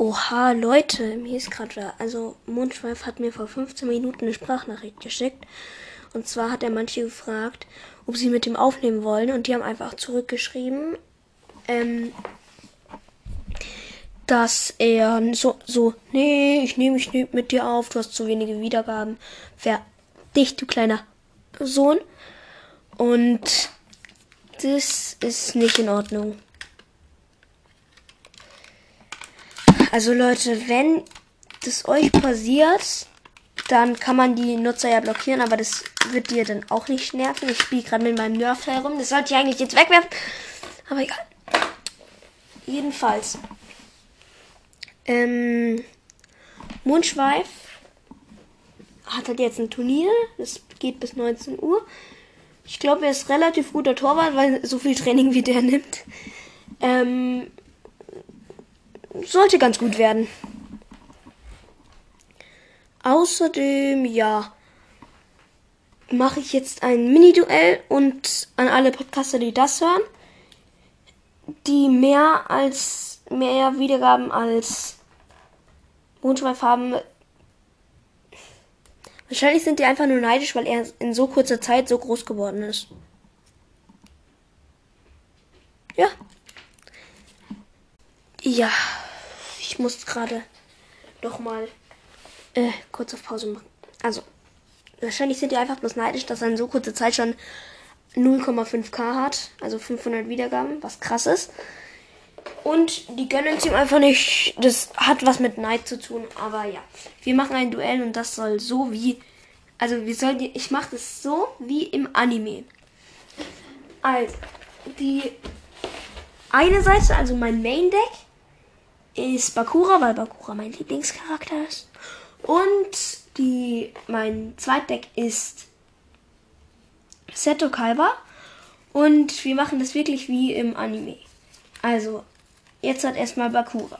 Oha, Leute, mir ist gerade, also Mundschweif hat mir vor 15 Minuten eine Sprachnachricht geschickt. Und zwar hat er manche gefragt, ob sie mit ihm aufnehmen wollen. Und die haben einfach zurückgeschrieben, ähm, dass er so, so, nee, ich nehme mich nicht mit dir auf, du hast zu wenige Wiedergaben. Wer dich, du kleiner Sohn. Und das ist nicht in Ordnung. Also Leute, wenn das euch passiert, dann kann man die Nutzer ja blockieren, aber das wird dir dann auch nicht nerven. Ich spiele gerade mit meinem Nerf herum. Das sollte ich eigentlich jetzt wegwerfen. Aber egal. Jedenfalls. Ähm, Mundschweif hat halt jetzt ein Turnier. Das geht bis 19 Uhr. Ich glaube, er ist relativ guter Torwart, weil so viel Training wie der nimmt. Ähm, sollte ganz gut werden. Außerdem, ja, mache ich jetzt ein Mini-Duell und an alle Podcaster, die das hören, die mehr als mehr Wiedergaben als Mondschweif haben. Wahrscheinlich sind die einfach nur neidisch, weil er in so kurzer Zeit so groß geworden ist. Ja. Ja ich muss gerade doch mal äh, kurz auf Pause machen. Also, wahrscheinlich sind die einfach bloß neidisch, dass er in so kurzer Zeit schon 0,5k hat, also 500 Wiedergaben, was krass ist. Und die gönnen es ihm einfach nicht. Das hat was mit Neid zu tun, aber ja. Wir machen ein Duell und das soll so wie. Also, wir sollen. Ich mache das so wie im Anime. Also, die eine Seite, also mein Main Deck, ist Bakura, weil Bakura mein Lieblingscharakter ist. Und die, mein Zweitdeck ist Seto Kaiba. Und wir machen das wirklich wie im Anime. Also, jetzt hat erstmal Bakura.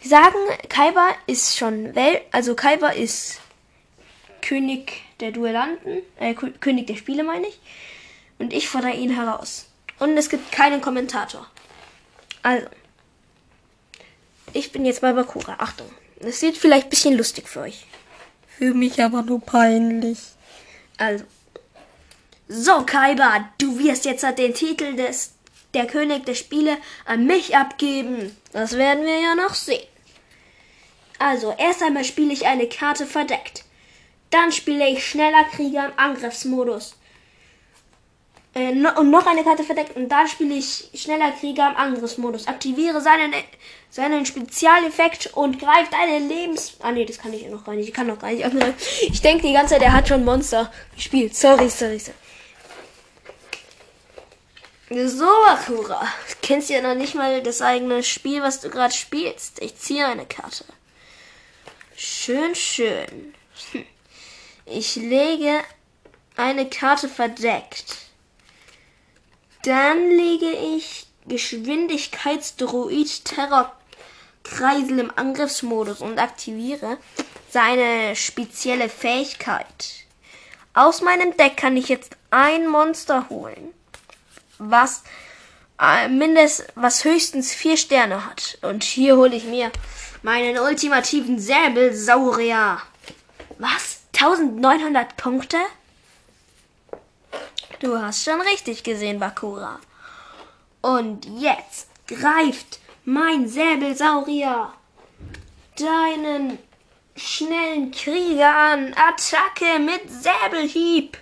Wir sagen, Kaiba ist schon Welt, also Kaiba ist König der Duellanten, äh, König der Spiele meine ich. Und ich fordere ihn heraus. Und es gibt keinen Kommentator. Also, ich bin jetzt bei Bakura. Achtung. Das sieht vielleicht ein bisschen lustig für euch. Für mich aber nur peinlich. Also. So, Kaiba, du wirst jetzt den Titel des der König der Spiele an mich abgeben. Das werden wir ja noch sehen. Also, erst einmal spiele ich eine Karte verdeckt. Dann spiele ich schneller Krieger im Angriffsmodus. Äh, no, und noch eine Karte verdeckt und da spiele ich schneller Krieger im Angriffsmodus. Aktiviere seinen, seinen Spezialeffekt und greift eine Lebens... Ah nee, das kann ich noch gar nicht. Ich kann noch gar nicht. Ich denke die ganze Zeit, er hat schon Monster gespielt. Sorry, sorry, sorry. So, Akura. Kennst ja noch nicht mal das eigene Spiel, was du gerade spielst. Ich ziehe eine Karte. Schön, schön. Ich lege eine Karte verdeckt. Dann lege ich Geschwindigkeitsdroid Terrorkreisel im Angriffsmodus und aktiviere seine spezielle Fähigkeit. Aus meinem Deck kann ich jetzt ein Monster holen, was äh, mindest, was höchstens vier Sterne hat. Und hier hole ich mir meinen ultimativen Säbelsaurier. Was? 1900 Punkte? Du hast schon richtig gesehen, Bakura. Und jetzt greift mein Säbelsaurier deinen schnellen Krieger an. Attacke mit Säbelhieb.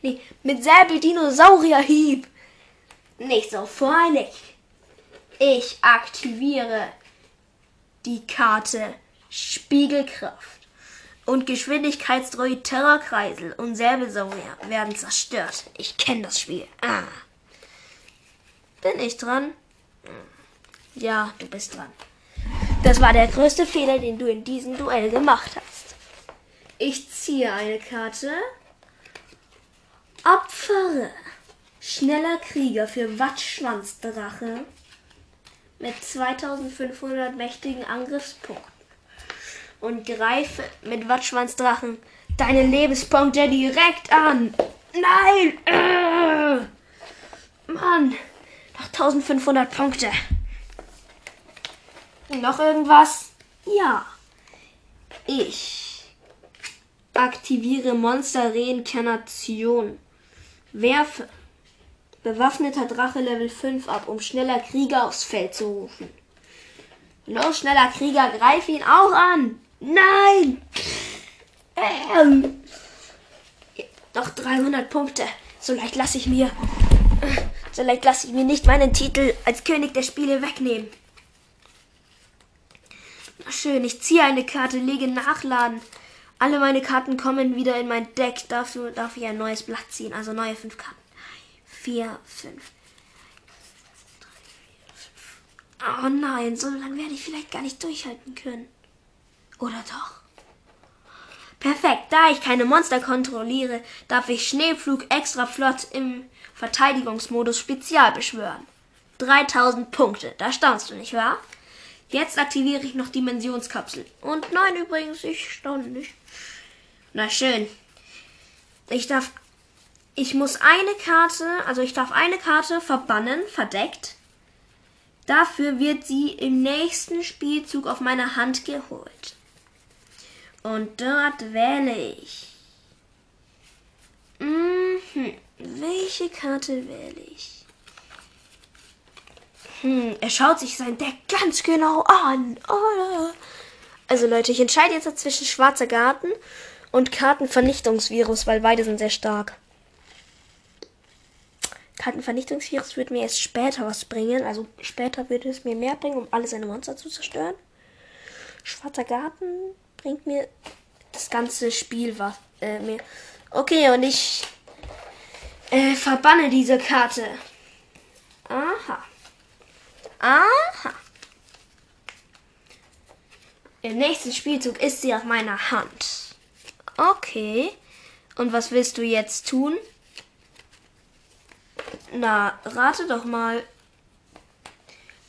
Nee, mit Säbeldinosaurierhieb. Nicht so freilich. Ich aktiviere die Karte Spiegelkraft und Geschwindigkeitsdroid Terrorkreisel und Säbelsaurier werden zerstört. Ich kenne das Spiel. Ah. Bin ich dran? Ja, du bist dran. Das war der größte Fehler, den du in diesem Duell gemacht hast. Ich ziehe eine Karte. Opfere. Schneller Krieger für Wattschwanzdrache mit 2500 mächtigen Angriffspunkten und greife mit Wattschwanzdrachen deine Lebenspunkte direkt an. Nein! Äh, Mann! Noch 1500 Punkte. Noch irgendwas? Ja. Ich aktiviere Monster Reinkarnation. Werfe bewaffneter Drache Level 5 ab, um schneller Krieger aufs Feld zu rufen. Los, schneller Krieger, greif ihn auch an. Nein! Ähm. Noch 300 Punkte. So leicht lasse ich mir. So leicht lasse ich mir nicht meinen Titel als König der Spiele wegnehmen. Na schön, ich ziehe eine Karte, lege nachladen. Alle meine Karten kommen wieder in mein Deck. Dafür darf ich ein neues Blatt ziehen. Also neue fünf Karten. Vier, fünf. Oh nein, so lange werde ich vielleicht gar nicht durchhalten können. Oder doch? Perfekt, da ich keine Monster kontrolliere, darf ich Schneepflug extra flott im Verteidigungsmodus Spezial beschwören. 3000 Punkte, da staunst du nicht wahr? Jetzt aktiviere ich noch Dimensionskapsel. Und nein, übrigens, ich staune nicht. Na schön. Ich darf. Ich muss eine Karte, also ich darf eine Karte verbannen, verdeckt. Dafür wird sie im nächsten Spielzug auf meine Hand geholt. Und dort wähle ich. Mhm. Welche Karte wähle ich? Hm, er schaut sich sein Deck ganz genau an. Oh. Also Leute, ich entscheide jetzt zwischen Schwarzer Garten und Kartenvernichtungsvirus, weil beide sind sehr stark. Kartenvernichtungsvirus wird mir erst später was bringen. Also später wird es mir mehr bringen, um alle seine Monster zu zerstören. Schwarzer Garten bringt mir das ganze Spiel was äh, mir. Okay, und ich äh, verbanne diese Karte. Aha. Aha. Im nächsten Spielzug ist sie auf meiner Hand. Okay. Und was willst du jetzt tun? Na, rate doch mal.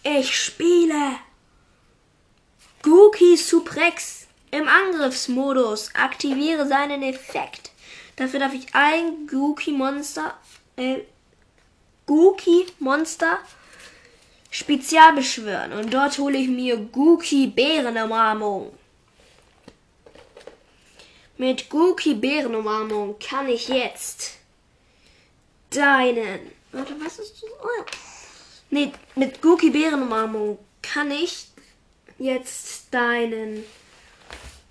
Ich spiele Guki Suprex im Angriffsmodus. Aktiviere seinen Effekt. Dafür darf ich ein Guki Monster, äh, Guki Monster Spezial beschwören. Und dort hole ich mir Guki Bärenumarmung. Mit Guki Bärenumarmung kann ich jetzt deinen. Warte, was ist das? Oh ja. Nee, mit Guki Bärenumarmung kann ich jetzt deinen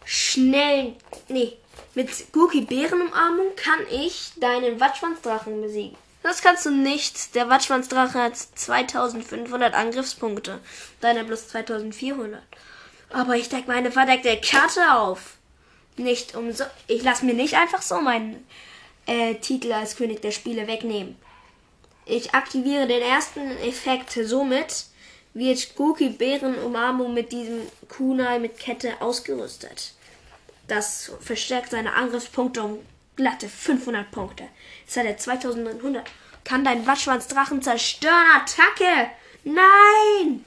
schnellen. Nee, mit Guki Bärenumarmung kann ich deinen Watschwanzdrachen besiegen. Das kannst du nicht. Der Watschwanzdrache hat 2500 Angriffspunkte. Deiner bloß 2400. Aber ich decke meine verdeckte Karte auf. Nicht um so. Ich lasse mir nicht einfach so meinen äh, Titel als König der Spiele wegnehmen. Ich aktiviere den ersten Effekt. Somit wird Guki Bärenumarmung mit diesem Kunai mit Kette ausgerüstet. Das verstärkt seine Angriffspunkte um glatte 500 Punkte. Jetzt hat er 2900. Kann dein Waschwanzdrachen zerstören? Attacke! Nein!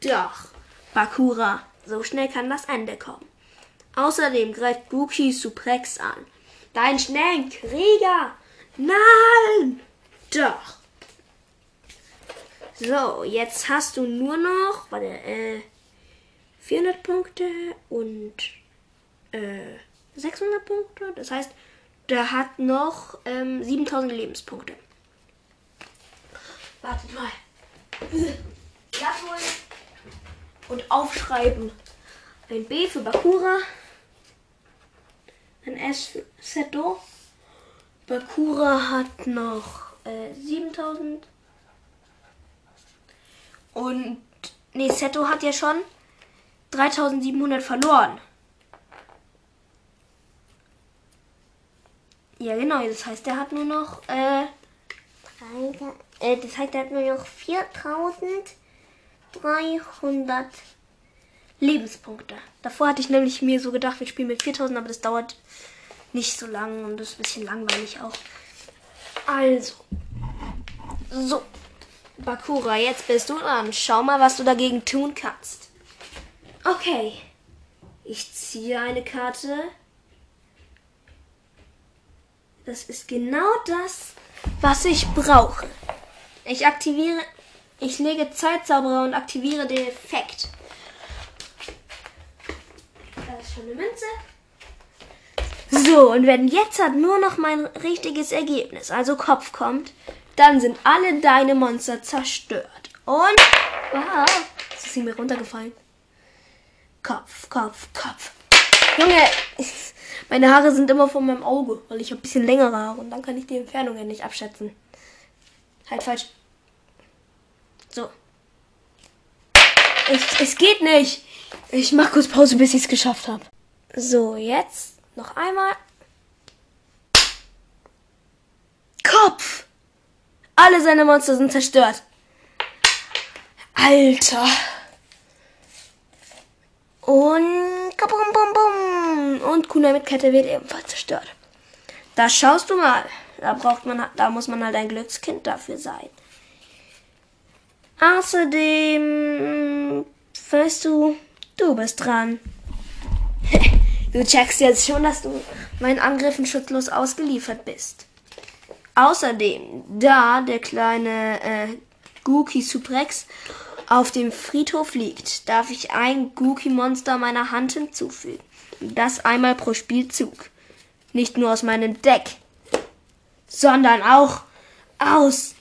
Doch, Bakura, so schnell kann das Ende kommen. Außerdem greift Buki Suprex an. Deinen schnellen Krieger! Nein! Doch. So, jetzt hast du nur noch, warte, äh, 400 Punkte und äh, 600 Punkte. Das heißt, der hat noch ähm, 7000 Lebenspunkte. Wartet mal. Holen und aufschreiben. Ein B für Bakura. Ein S für Seto. Bakura hat noch äh, 7000. Und. Nee, Seto hat ja schon 3700 verloren. Ja, genau. Das heißt, er hat nur noch. Äh, äh, das heißt, er hat nur noch 4300 Lebenspunkte. Davor hatte ich nämlich mir so gedacht, wir spielen mit 4000, aber das dauert nicht so lang und das ist ein bisschen langweilig auch. Also. So. Bakura, jetzt bist du dran. Schau mal, was du dagegen tun kannst. Okay. Ich ziehe eine Karte. Das ist genau das, was ich brauche. Ich aktiviere, ich lege Zeitzauberer und aktiviere den Effekt. ist schon eine Münze. So, und wenn jetzt hat nur noch mein richtiges Ergebnis, also Kopf kommt, dann sind alle deine Monster zerstört. Und. Wow, jetzt ist sie mir runtergefallen. Kopf, Kopf, Kopf. Junge, meine Haare sind immer vor meinem Auge, weil ich habe ein bisschen längere Haare und dann kann ich die Entfernung ja nicht abschätzen. Halt falsch. So. Ich, es geht nicht. Ich mach kurz Pause, bis ich es geschafft habe. So, jetzt noch einmal. Kopf! Alle seine Monster sind zerstört. Alter. Und kabum, bum, bum. Und Kuna mit Kette wird ebenfalls zerstört. Da schaust du mal. Da braucht man, da muss man halt ein Glückskind dafür sein. Außerdem, weißt du, du bist dran. du checkst jetzt schon, dass du meinen Angriffen schutzlos ausgeliefert bist. Außerdem, da der kleine äh, Gookie Suprex auf dem Friedhof liegt, darf ich ein Gookie-Monster meiner Hand hinzufügen. Das einmal pro Spielzug. Nicht nur aus meinem Deck, sondern auch aus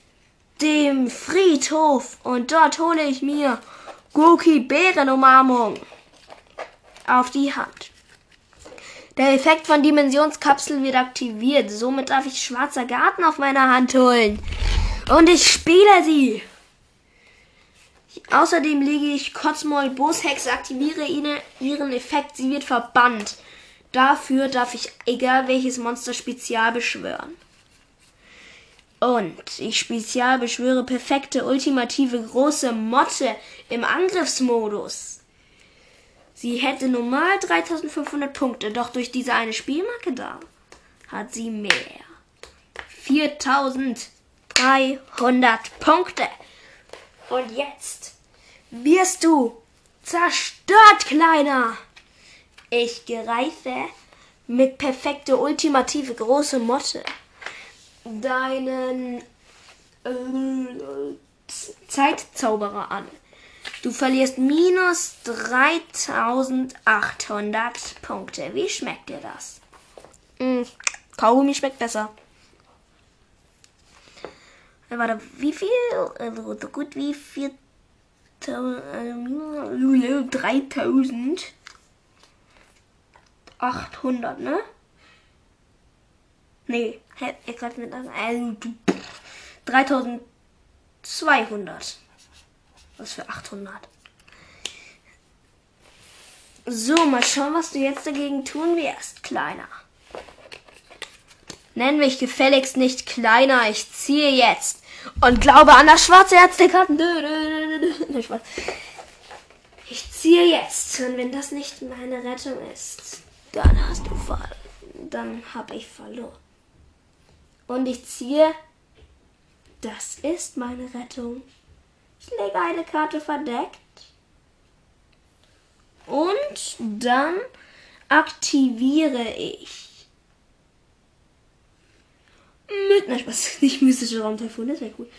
dem Friedhof. Und dort hole ich mir Gookie Bärenumarmung auf die Hand. Der Effekt von Dimensionskapsel wird aktiviert. Somit darf ich schwarzer Garten auf meiner Hand holen. Und ich spiele sie. Außerdem lege ich Kotzmoll Boshex, aktiviere ihren Effekt. Sie wird verbannt. Dafür darf ich egal welches Monster spezial beschwören. Und ich spezial beschwöre perfekte, ultimative, große Motte im Angriffsmodus. Sie hätte normal 3500 Punkte, doch durch diese eine Spielmarke da hat sie mehr. 4300 Punkte. Und jetzt wirst du zerstört, Kleiner. Ich greife mit perfekte, ultimative, große Motte deinen äh, Zeitzauberer an. Du verlierst minus 3800 Punkte. Wie schmeckt dir das? Mm, Kaugummi schmeckt besser. Äh, warte, wie viel? Also so gut wie 4000. Äh, 3800, ne? Nee, ihr gerade mit also 3200. Was für 800. So, mal schauen, was du jetzt dagegen tun wirst, Kleiner. Nenn mich gefälligst nicht Kleiner. Ich ziehe jetzt und glaube an das schwarze Herz der Karten. Ich ziehe jetzt und wenn das nicht meine Rettung ist, dann hast du ver dann habe ich verloren. Und ich ziehe. Das ist meine Rettung. Ich lege eine Karte verdeckt. Und dann aktiviere ich. Mit, nein, was nicht mystische Raumtyphon, das wäre cool.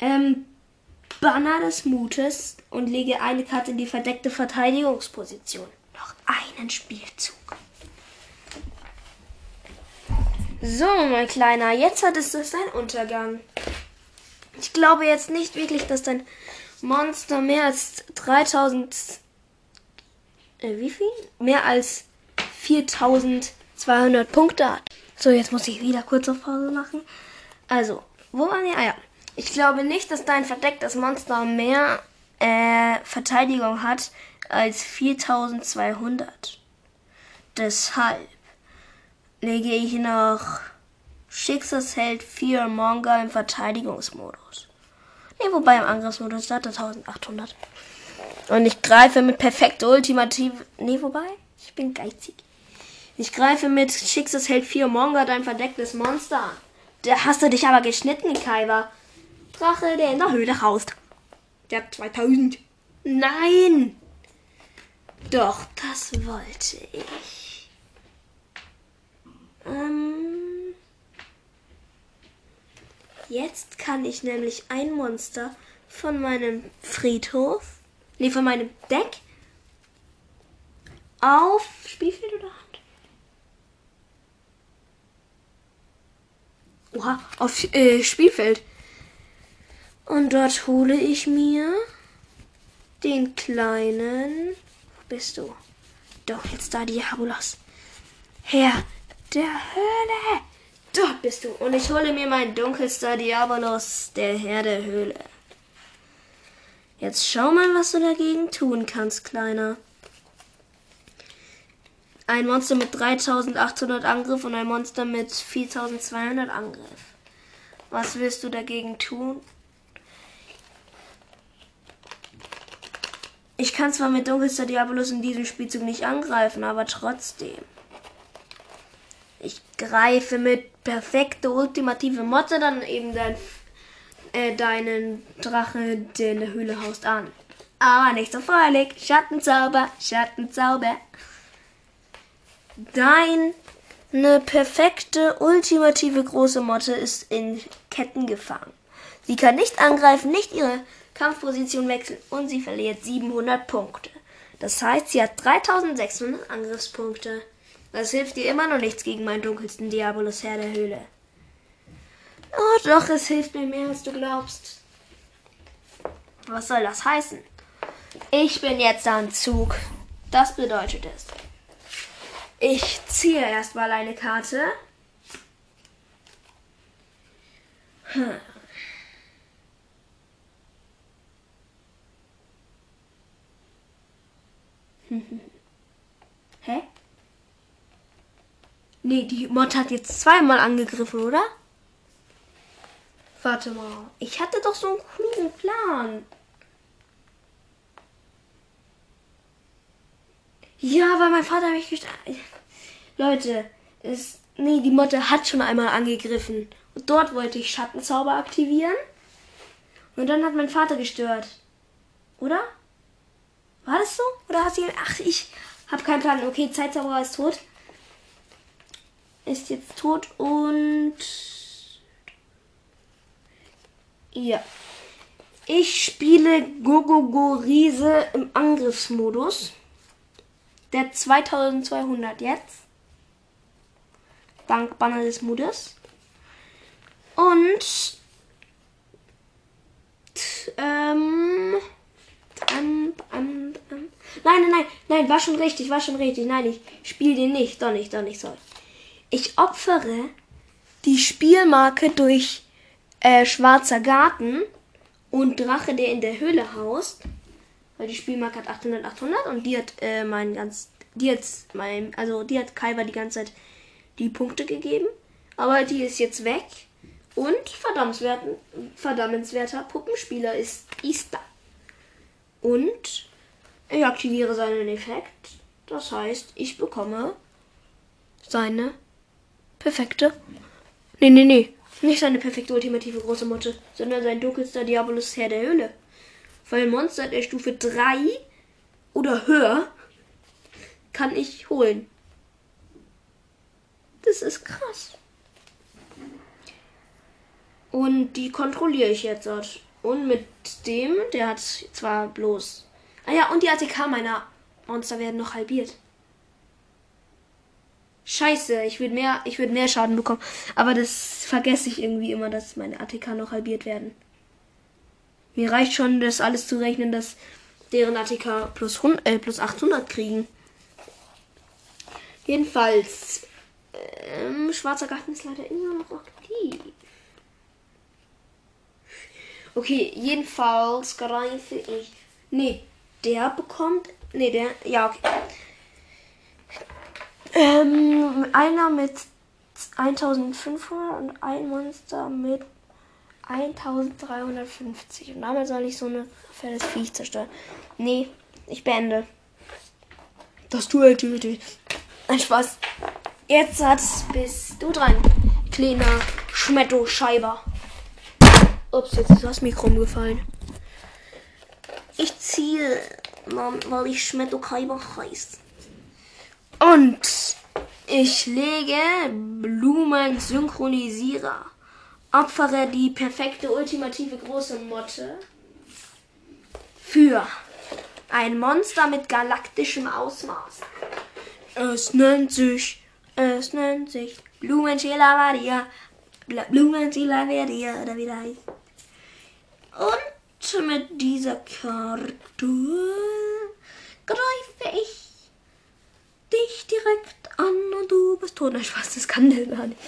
Ähm, Banner des Mutes und lege eine Karte in die verdeckte Verteidigungsposition. Noch einen Spielzug. So, mein Kleiner, jetzt hat es das dein Untergang. Ich glaube jetzt nicht wirklich, dass dein Monster mehr als 3000. Äh, wie viel? Mehr als 4200 Punkte hat. So, jetzt muss ich wieder kurz auf Pause machen. Also, wo waren wir? Ah ja. Ich glaube nicht, dass dein verdecktes Monster mehr äh, Verteidigung hat als 4200. Deshalb lege ich noch Schicksalsheld 4 Manga im Verteidigungsmodus. Ne, wobei im Angriffsmodus hat er 1800. Und ich greife mit perfekter Ultimative. Ne, wobei? Ich bin geizig. Ich greife mit Schicksalsheld 4 Manga dein verdecktes Monster an. Da hast du dich aber geschnitten, Kaiba. Drache, der in der Höhle haust. Der hat 2000. Nein! Doch, das wollte ich. Ähm, jetzt kann ich nämlich ein Monster von meinem Friedhof, nee, von meinem Deck auf Spielfeld oder Oha, auf äh, Spielfeld. Und dort hole ich mir den kleinen. Wo bist du? Doch, jetzt da Diabolos. Herr der Höhle. Dort bist du. Und ich hole mir meinen dunkelster Diabolos, der Herr der Höhle. Jetzt schau mal, was du dagegen tun kannst, Kleiner. Ein Monster mit 3800 Angriff und ein Monster mit 4200 Angriff. Was willst du dagegen tun? Ich kann zwar mit dunkelster Diabolus in diesem Spielzug nicht angreifen, aber trotzdem. Ich greife mit perfekte ultimative Motte dann eben dein, äh, deinen Drache, der in der Höhle haust, an. Aber nicht so freudig. Schattenzauber, Schattenzauber. Deine perfekte, ultimative große Motte ist in Ketten gefangen. Sie kann nicht angreifen, nicht ihre Kampfposition wechseln und sie verliert 700 Punkte. Das heißt, sie hat 3600 Angriffspunkte. Das hilft dir immer noch nichts gegen meinen dunkelsten Diabolus Herr der Höhle. Oh doch, es hilft mir mehr, als du glaubst. Was soll das heißen? Ich bin jetzt am Zug. Das bedeutet es. Ich ziehe erstmal eine Karte. Hä? Nee, die Mod hat jetzt zweimal angegriffen, oder? Warte mal. Ich hatte doch so einen klugen Plan. Ja, weil mein Vater mich gest Leute, es, nee, die Motte hat schon einmal angegriffen. Und dort wollte ich Schattenzauber aktivieren. Und dann hat mein Vater gestört. Oder? War das so? Oder hat sie. Ach, ich hab keinen Plan. Okay, Zeitzauberer ist tot. Ist jetzt tot und. Ja. Ich spiele Gogogo Riese im Angriffsmodus. Der 2200 jetzt. Dank Banner des Mutes. Und. Ähm. Um, um, um. Nein, nein, nein, nein, war schon richtig, war schon richtig. Nein, ich spiele den nicht, doch nicht, doch nicht, soll. Ich opfere die Spielmarke durch äh, Schwarzer Garten und Drache, der in der Höhle haust. Weil die Spielmarke hat 800, 800 und die hat äh, mein ganz, die hat mein, also die hat Kaiba die ganze Zeit die Punkte gegeben. Aber die ist jetzt weg. Und verdammenswerter Puppenspieler ist Easter. Und ich aktiviere seinen Effekt. Das heißt, ich bekomme seine perfekte. Nee, nee, nee. Nicht seine perfekte ultimative große Motte, sondern sein dunkelster Diabolus Herr der Höhle. Weil Monster der Stufe 3 oder höher kann ich holen. Das ist krass. Und die kontrolliere ich jetzt. Und mit dem, der hat zwar bloß. Ah ja, und die ATK meiner Monster werden noch halbiert. Scheiße, ich würde mehr, ich würde mehr Schaden bekommen. Aber das vergesse ich irgendwie immer, dass meine ATK noch halbiert werden. Mir reicht schon, das alles zu rechnen, dass deren ATK plus, 100, äh, plus 800 kriegen. Jedenfalls, ähm, Schwarzer Garten ist leider immer noch aktiv. Okay, jedenfalls greife ich. Nee, der bekommt. Nee, der. Ja, okay. Ähm, einer mit 1500 und ein Monster mit 1350. Und damit soll ich so eine fettes Viech zerstören. Nee, ich beende. Das Duell. Ein Spaß. Jetzt bist du dran. Kleiner Schmetto-Scheiber. Ups, jetzt ist das Mikro umgefallen. Ich ziehe, weil ich Schmetto Kaiber heißt. Und ich lege Blumen-Synchronisierer. Opfere die perfekte ultimative große Motte für ein Monster mit galaktischem Ausmaß. Es nennt sich, es nennt sich Blumenschäler Maria. Blumenschäler Maria, oder wie der heißt. Und mit dieser Karte greife ich dich direkt an und du bist tot. Nein, Spaß, das kann der gar nicht.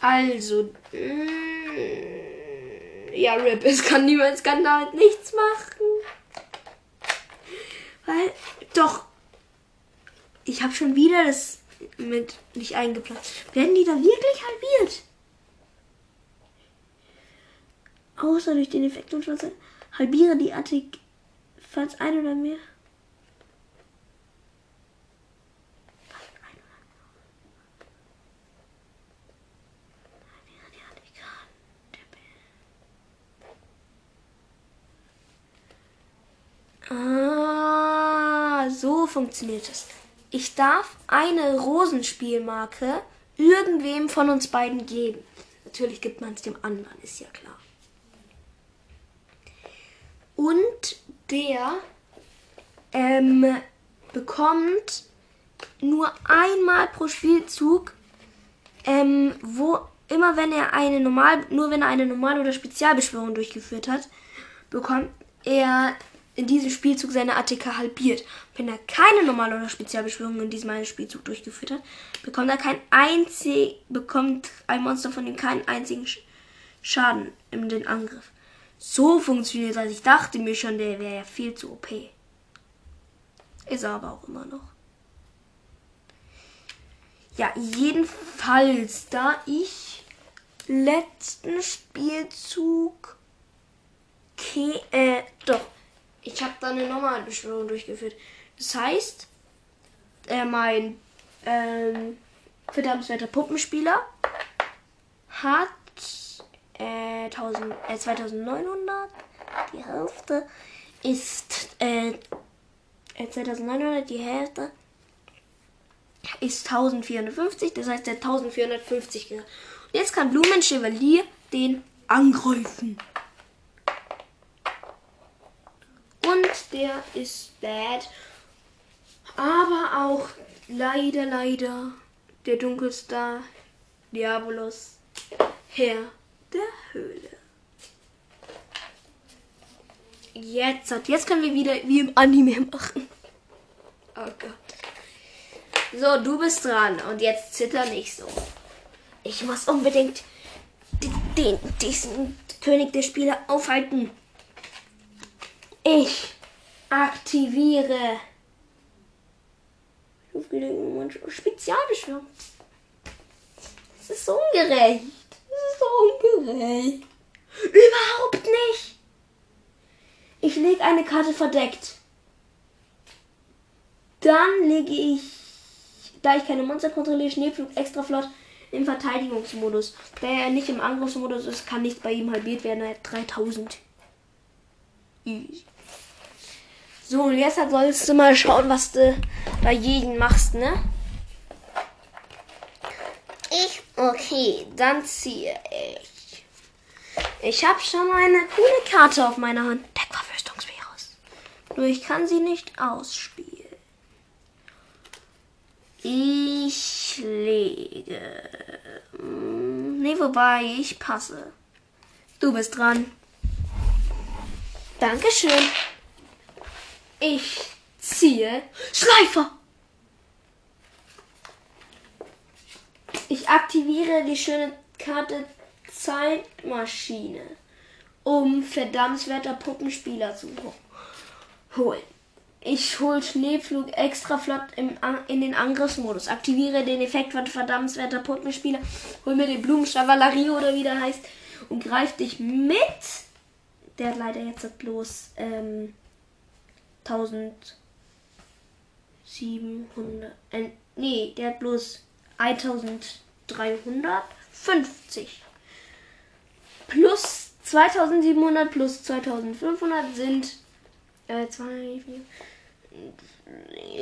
Also, mm, ja, Rip, es kann niemand, es kann damit nichts machen. Weil, doch, ich habe schon wieder das mit nicht eingeplant. Werden die da wirklich halbiert? Außer durch den Effekt und Schwarze halbiere die Attik, falls ein oder mehr. Ah, so funktioniert es. Ich darf eine Rosenspielmarke irgendwem von uns beiden geben. Natürlich gibt man es dem anderen, ist ja klar. Und der ähm, bekommt nur einmal pro Spielzug, ähm, wo immer wenn er eine normal, nur wenn er eine Normal- oder Spezialbeschwörung durchgeführt hat, bekommt er in diesem Spielzug seine ATK halbiert. Wenn er keine normale oder Spezialbeschwörung in diesem einen Spielzug durchgeführt hat, bekommt er kein einzig, bekommt ein Monster von ihm keinen einzigen Schaden in den Angriff. So funktioniert das. Ich dachte mir schon, der wäre ja viel zu OP. Ist er aber auch immer noch. Ja, jedenfalls, da ich letzten Spielzug. Okay, äh, doch ich habe da eine normale Beschwörung durchgeführt. Das heißt, äh, mein ähm, verdammtswerter Puppenspieler hat äh, 1000, äh, 2900. Die Hälfte ist äh, 2900, äh, die Hälfte ist 1450. Das heißt, der 1450 Und jetzt kann Blumen Chevalier den angreifen. Und der ist bad. Aber auch leider, leider der Dunkelstar Diabolos, Herr der Höhle. Jetzt, jetzt können wir wieder wie im Anime machen. Oh Gott. So, du bist dran und jetzt zitter nicht so. Ich muss unbedingt den, diesen König der Spiele aufhalten. Ich aktiviere Spezialbeschwörung. Das ist so ungerecht. Das ist so ungerecht. Überhaupt nicht. Ich lege eine Karte verdeckt. Dann lege ich, da ich keine Monster kontrolliere, Schneepflug extra flott im Verteidigungsmodus. Da er nicht im Angriffsmodus ist, kann nicht bei ihm halbiert werden. Er hat 3000. Easy. So, und jetzt sollst du mal schauen, was du bei jedem machst, ne? Ich, okay, dann ziehe ich. Ich habe schon eine coole Karte auf meiner Hand. Deckverwüstungsvirus. Nur ich kann sie nicht ausspielen. Ich lege. Ne, wobei, ich passe. Du bist dran. Dankeschön. Ich ziehe Schleifer. Ich aktiviere die schöne Karte Zeitmaschine, um verdammtswerter Puppenspieler zu holen. Ich hole Schneeflug extra flott im, in den Angriffsmodus. Aktiviere den Effekt von verdammtswerter Puppenspieler. Hol mir den Blumenschavalerie oder wie der heißt. Und greif dich mit. Der hat leider jetzt bloß ähm, 1700. Äh, nee, der hat bloß 1350. Plus 2700 plus 2500 sind äh, zwei,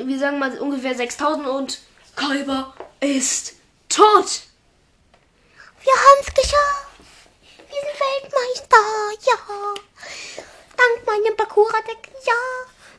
wir sagen mal ungefähr 6000 und Kalber ist tot. Wir haben es geschafft. Wir sind Weltmeister, ja. Dank meinem Bakura-Deck, ja.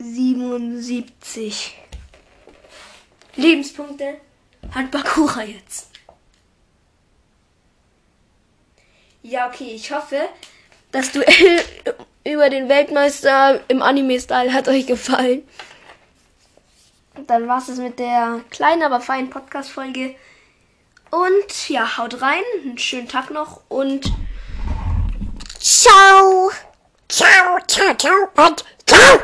777.777 Lebenspunkte hat Bakura jetzt. Ja, okay, ich hoffe, das Duell über den Weltmeister im Anime-Style hat euch gefallen. Dann war es mit der kleinen, aber feinen Podcast-Folge. Und ja, haut rein, einen schönen Tag noch und Ciao. Ciao, ciao, ciao und ciao.